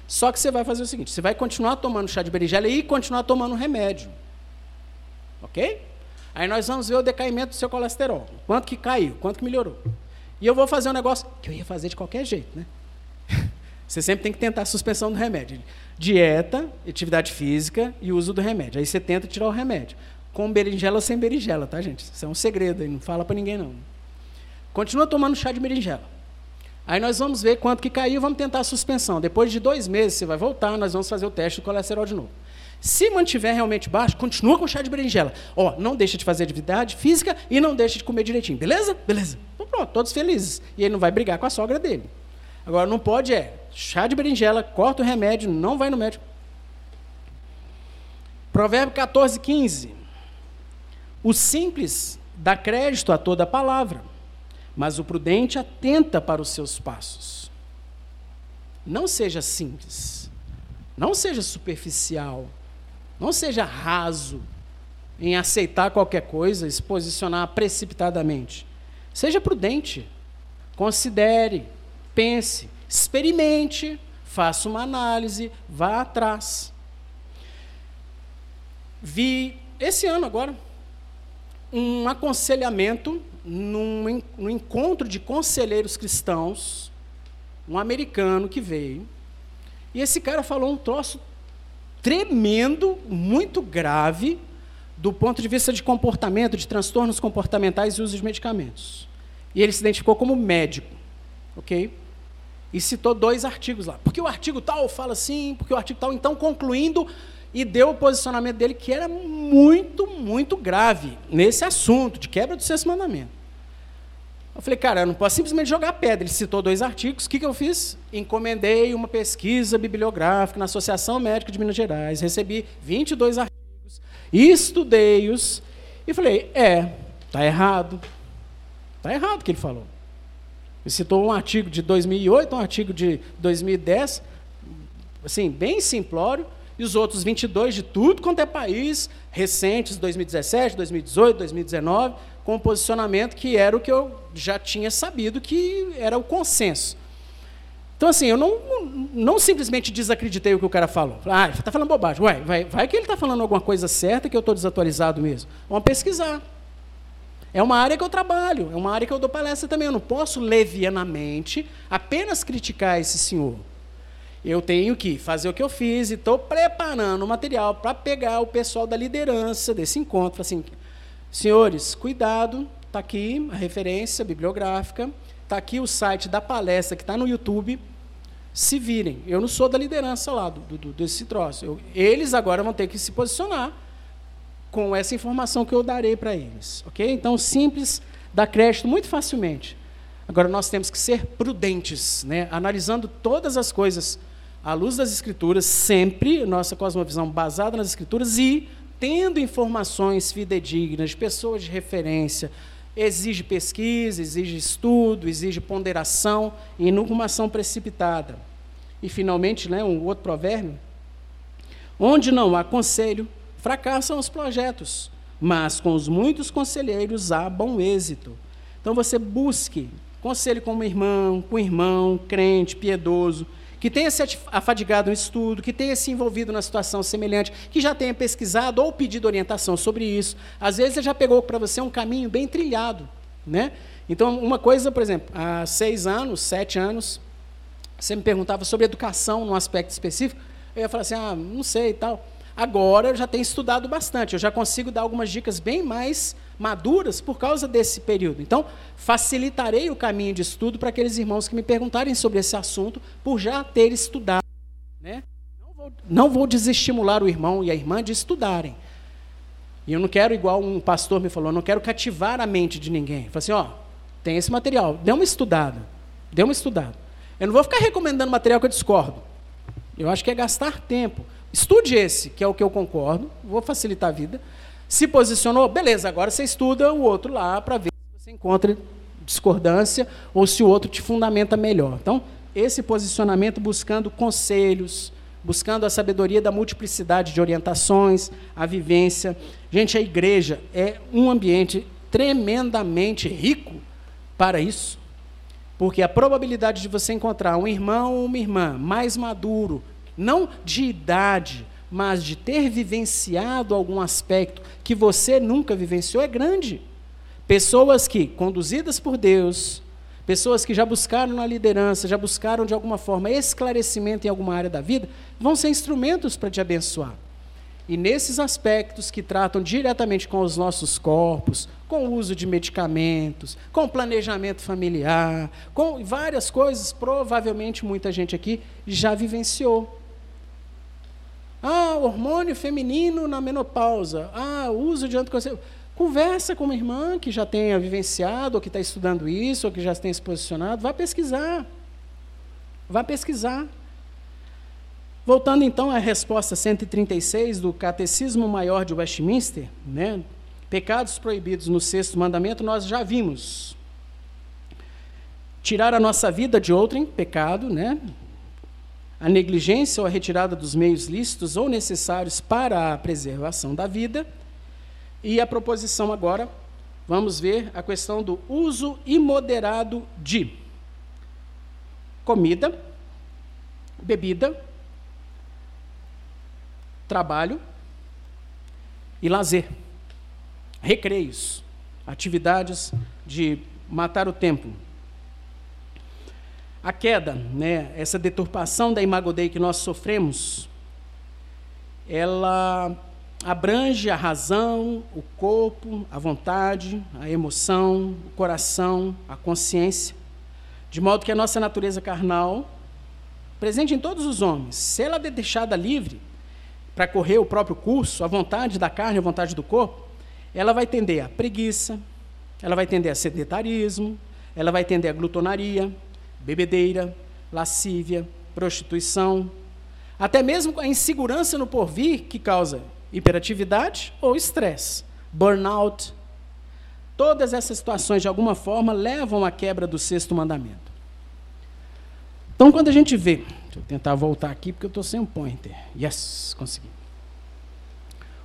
só que você vai fazer o seguinte, você vai continuar tomando chá de berinjela e continuar tomando remédio. Ok? Aí nós vamos ver o decaimento do seu colesterol. Quanto que caiu, quanto que melhorou. E eu vou fazer um negócio que eu ia fazer de qualquer jeito, né? Você sempre tem que tentar a suspensão do remédio. Dieta, atividade física e uso do remédio. Aí você tenta tirar o remédio. Com berinjela ou sem berinjela, tá, gente? Isso é um segredo aí, não fala para ninguém não. Continua tomando chá de berinjela. Aí nós vamos ver quanto que caiu, vamos tentar a suspensão. Depois de dois meses você vai voltar, nós vamos fazer o teste do colesterol de novo. Se mantiver realmente baixo, continua com chá de berinjela. Ó, não deixa de fazer atividade física e não deixa de comer direitinho. Beleza? Beleza. Então pronto, todos felizes. E ele não vai brigar com a sogra dele. Agora, não pode é chá de berinjela, corta o remédio, não vai no médico. Provérbio 14, 15. O simples dá crédito a toda palavra, mas o prudente atenta para os seus passos. Não seja simples, não seja superficial, não seja raso em aceitar qualquer coisa e se posicionar precipitadamente. Seja prudente, considere, pense, experimente, faça uma análise, vá atrás. Vi esse ano agora um aconselhamento num, num encontro de conselheiros cristãos, um americano que veio, e esse cara falou um troço tremendo, muito grave, do ponto de vista de comportamento, de transtornos comportamentais e uso de medicamentos. E ele se identificou como médico, ok? E citou dois artigos lá. Porque o artigo tal fala assim, porque o artigo tal, então concluindo, e deu o posicionamento dele que era muito, muito grave nesse assunto de quebra do sexto mandamento. Eu falei, cara, eu não posso simplesmente jogar pedra. Ele citou dois artigos. O que, que eu fiz? Encomendei uma pesquisa bibliográfica na Associação Médica de Minas Gerais. Recebi 22 artigos, estudei-os e falei, é, está errado. Está errado o que ele falou. Ele citou um artigo de 2008, um artigo de 2010, assim, bem simplório, e os outros 22 de tudo quanto é país, recentes, 2017, 2018, 2019, com um posicionamento que era o que eu já tinha sabido que era o consenso. Então, assim, eu não, não simplesmente desacreditei o que o cara falou. Ah, ele está falando bobagem. Ué, vai, vai que ele está falando alguma coisa certa que eu estou desatualizado mesmo. Vamos pesquisar. É uma área que eu trabalho, é uma área que eu dou palestra também. Eu não posso levianamente apenas criticar esse senhor. Eu tenho que fazer o que eu fiz e estou preparando o material para pegar o pessoal da liderança desse encontro. Assim, senhores, cuidado, está aqui a referência bibliográfica, está aqui o site da palestra que está no YouTube. Se virem, eu não sou da liderança lá do, do desse troço. Eu, eles agora vão ter que se posicionar com essa informação que eu darei para eles. Ok? Então, simples, dá crédito muito facilmente. Agora, nós temos que ser prudentes, né? analisando todas as coisas à luz das Escrituras, sempre, nossa cosmovisão baseada nas Escrituras e tendo informações fidedignas, de pessoas de referência, exige pesquisa, exige estudo, exige ponderação e nunca ação precipitada. E, finalmente, né, um outro provérbio, onde não há conselho, fracassam os projetos, mas com os muitos conselheiros há bom êxito. Então você busque conselho com um irmão, com um irmão, crente, piedoso, que tenha se afadigado no estudo, que tenha se envolvido na situação semelhante, que já tenha pesquisado ou pedido orientação sobre isso. Às vezes ele já pegou para você um caminho bem trilhado. Né? Então, uma coisa, por exemplo, há seis anos, sete anos, você me perguntava sobre educação num aspecto específico, eu ia falar assim, ah, não sei e tal. Agora eu já tenho estudado bastante, eu já consigo dar algumas dicas bem mais maduras por causa desse período. Então, facilitarei o caminho de estudo para aqueles irmãos que me perguntarem sobre esse assunto por já ter estudado. Né? Não, vou, não vou desestimular o irmão e a irmã de estudarem. E eu não quero, igual um pastor me falou, não quero cativar a mente de ninguém. Falei assim, ó, tem esse material, dê uma estudada, dê uma estudada. Eu não vou ficar recomendando material que eu discordo. Eu acho que é gastar tempo. Estude esse, que é o que eu concordo, vou facilitar a vida. Se posicionou, beleza, agora você estuda o outro lá para ver se você encontra discordância ou se o outro te fundamenta melhor. Então, esse posicionamento buscando conselhos, buscando a sabedoria da multiplicidade de orientações, a vivência. Gente, a igreja é um ambiente tremendamente rico para isso. Porque a probabilidade de você encontrar um irmão ou uma irmã mais maduro, não de idade, mas de ter vivenciado algum aspecto que você nunca vivenciou, é grande. Pessoas que, conduzidas por Deus, pessoas que já buscaram na liderança, já buscaram de alguma forma esclarecimento em alguma área da vida, vão ser instrumentos para te abençoar. E nesses aspectos que tratam diretamente com os nossos corpos, com o uso de medicamentos, com planejamento familiar, com várias coisas, provavelmente muita gente aqui já vivenciou. Ah, hormônio feminino na menopausa. Ah, uso de anticoncepcional. Conversa com uma irmã que já tenha vivenciado, ou que está estudando isso, ou que já tenha se posicionado. Vá pesquisar. Vá pesquisar. Voltando então à resposta 136 do Catecismo Maior de Westminster, né? pecados proibidos no sexto mandamento, nós já vimos. Tirar a nossa vida de outrem, pecado, né? A negligência ou a retirada dos meios lícitos ou necessários para a preservação da vida. E a proposição agora, vamos ver a questão do uso imoderado de comida, bebida, trabalho e lazer, recreios, atividades de matar o tempo. A queda, né, essa deturpação da imagodei que nós sofremos, ela abrange a razão, o corpo, a vontade, a emoção, o coração, a consciência, de modo que a nossa natureza carnal, presente em todos os homens, se ela é deixada livre, para correr o próprio curso, a vontade da carne, a vontade do corpo, ela vai tender a preguiça, ela vai tender a sedentarismo, ela vai tender a glutonaria, bebedeira, lascívia, prostituição, até mesmo a insegurança no porvir que causa hiperatividade ou estresse, burnout. Todas essas situações, de alguma forma, levam à quebra do sexto mandamento. Então, quando a gente vê Deixa eu tentar voltar aqui porque eu estou sem um pointer. Yes, consegui.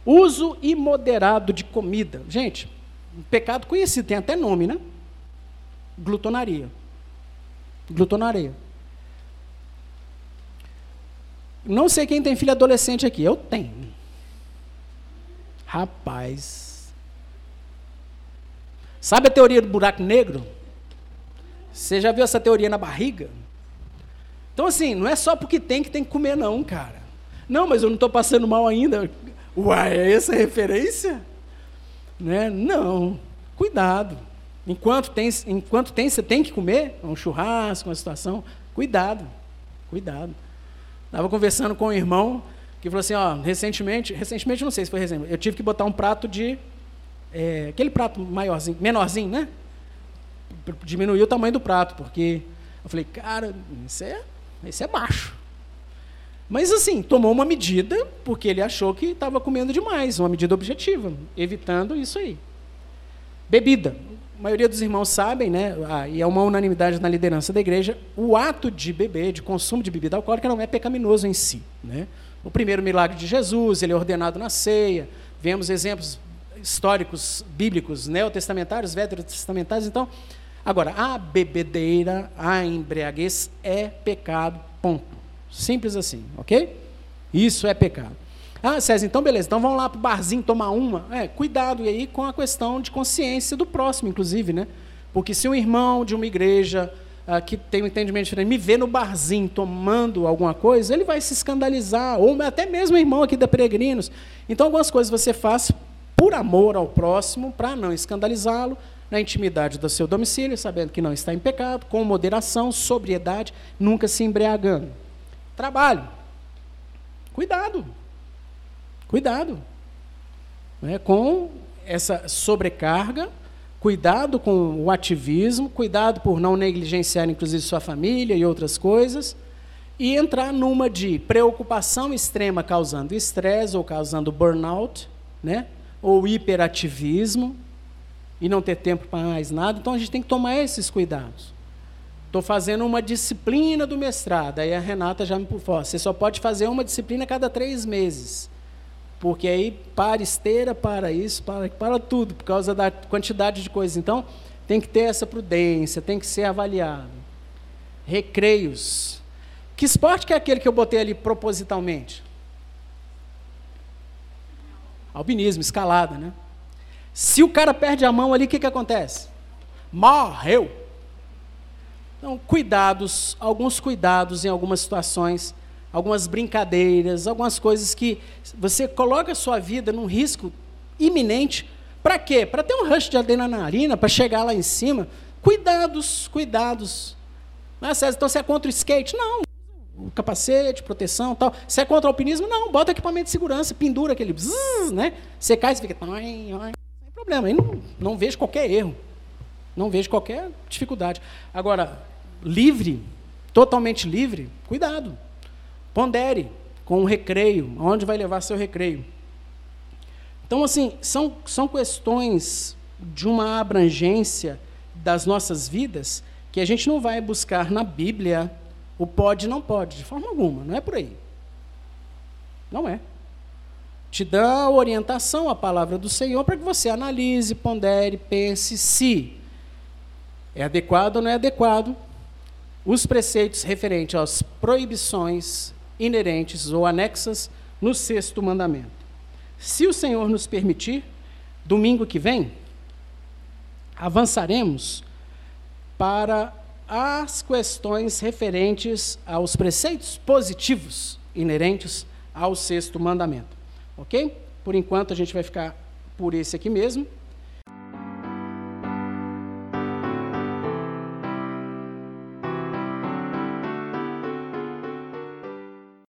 Uso imoderado de comida. Gente, um pecado conhecido, tem até nome, né? Glutonaria. Glutonaria. Não sei quem tem filho adolescente aqui. Eu tenho. Rapaz. Sabe a teoria do buraco negro? Você já viu essa teoria na barriga? Então, assim, não é só porque tem que tem que comer, não, cara. Não, mas eu não estou passando mal ainda. Uai, é essa referência? Né? Não. Cuidado. Enquanto tem, enquanto tem, você tem que comer, um churrasco, uma situação, cuidado. Cuidado. Estava conversando com um irmão que falou assim, ó, recentemente, recentemente não sei se foi recentemente, eu tive que botar um prato de é, aquele prato maiorzinho, menorzinho, né? Diminuir o tamanho do prato, porque eu falei, cara, isso é esse é macho. Mas assim, tomou uma medida porque ele achou que estava comendo demais, uma medida objetiva, evitando isso aí. Bebida. A maioria dos irmãos sabem, né, e é uma unanimidade na liderança da igreja, o ato de beber, de consumo de bebida alcoólica não é pecaminoso em si. Né? O primeiro milagre de Jesus, ele é ordenado na ceia, vemos exemplos históricos, bíblicos, neotestamentários, veterotestamentários, então Agora, a bebedeira, a embriaguez é pecado, ponto. Simples assim, ok? Isso é pecado. Ah, César, então beleza, então vamos lá para o barzinho tomar uma. É, cuidado aí com a questão de consciência do próximo, inclusive, né? Porque se um irmão de uma igreja ah, que tem um entendimento diferente me vê no barzinho tomando alguma coisa, ele vai se escandalizar, ou até mesmo o irmão aqui da Peregrinos. Então, algumas coisas você faz por amor ao próximo, para não escandalizá-lo, na intimidade do seu domicílio, sabendo que não está em pecado, com moderação, sobriedade, nunca se embriagando. Trabalho. Cuidado. Cuidado. É, com essa sobrecarga, Cuidado com o ativismo, cuidado por não negligenciar, inclusive, sua família e outras coisas, e entrar numa de preocupação extrema causando estresse ou causando burnout, né? ou hiperativismo, e não ter tempo para mais nada. Então a gente tem que tomar esses cuidados. Estou fazendo uma disciplina do mestrado. Aí a Renata já me pufou. Você só pode fazer uma disciplina a cada três meses. Porque aí para esteira, para isso, para, para tudo, por causa da quantidade de coisas. Então, tem que ter essa prudência, tem que ser avaliado. Recreios. Que esporte que é aquele que eu botei ali propositalmente? Albinismo, escalada, né? Se o cara perde a mão ali, o que, que acontece? Morreu. Então, cuidados, alguns cuidados em algumas situações, algumas brincadeiras, algumas coisas que você coloca a sua vida num risco iminente. Para quê? Para ter um rush de adrenalina, para chegar lá em cima. Cuidados, cuidados. Ah, César, então você é contra o skate? Não. O capacete, proteção tal. Você é contra o alpinismo? Não. Bota equipamento de segurança, pendura aquele. Bzzz, né? Você cai e fica. Sem problema. Aí não, não vejo qualquer erro. Não vejo qualquer dificuldade. Agora, livre, totalmente livre, cuidado. Pondere com o recreio, aonde vai levar seu recreio. Então, assim, são, são questões de uma abrangência das nossas vidas que a gente não vai buscar na Bíblia o pode não pode, de forma alguma, não é por aí. Não é. Te dá orientação a palavra do Senhor para que você analise, pondere, pense se é adequado ou não é adequado os preceitos referentes às proibições inerentes ou anexas no sexto mandamento. Se o Senhor nos permitir, domingo que vem, avançaremos para as questões referentes aos preceitos positivos inerentes ao sexto mandamento. Ok? Por enquanto, a gente vai ficar por esse aqui mesmo.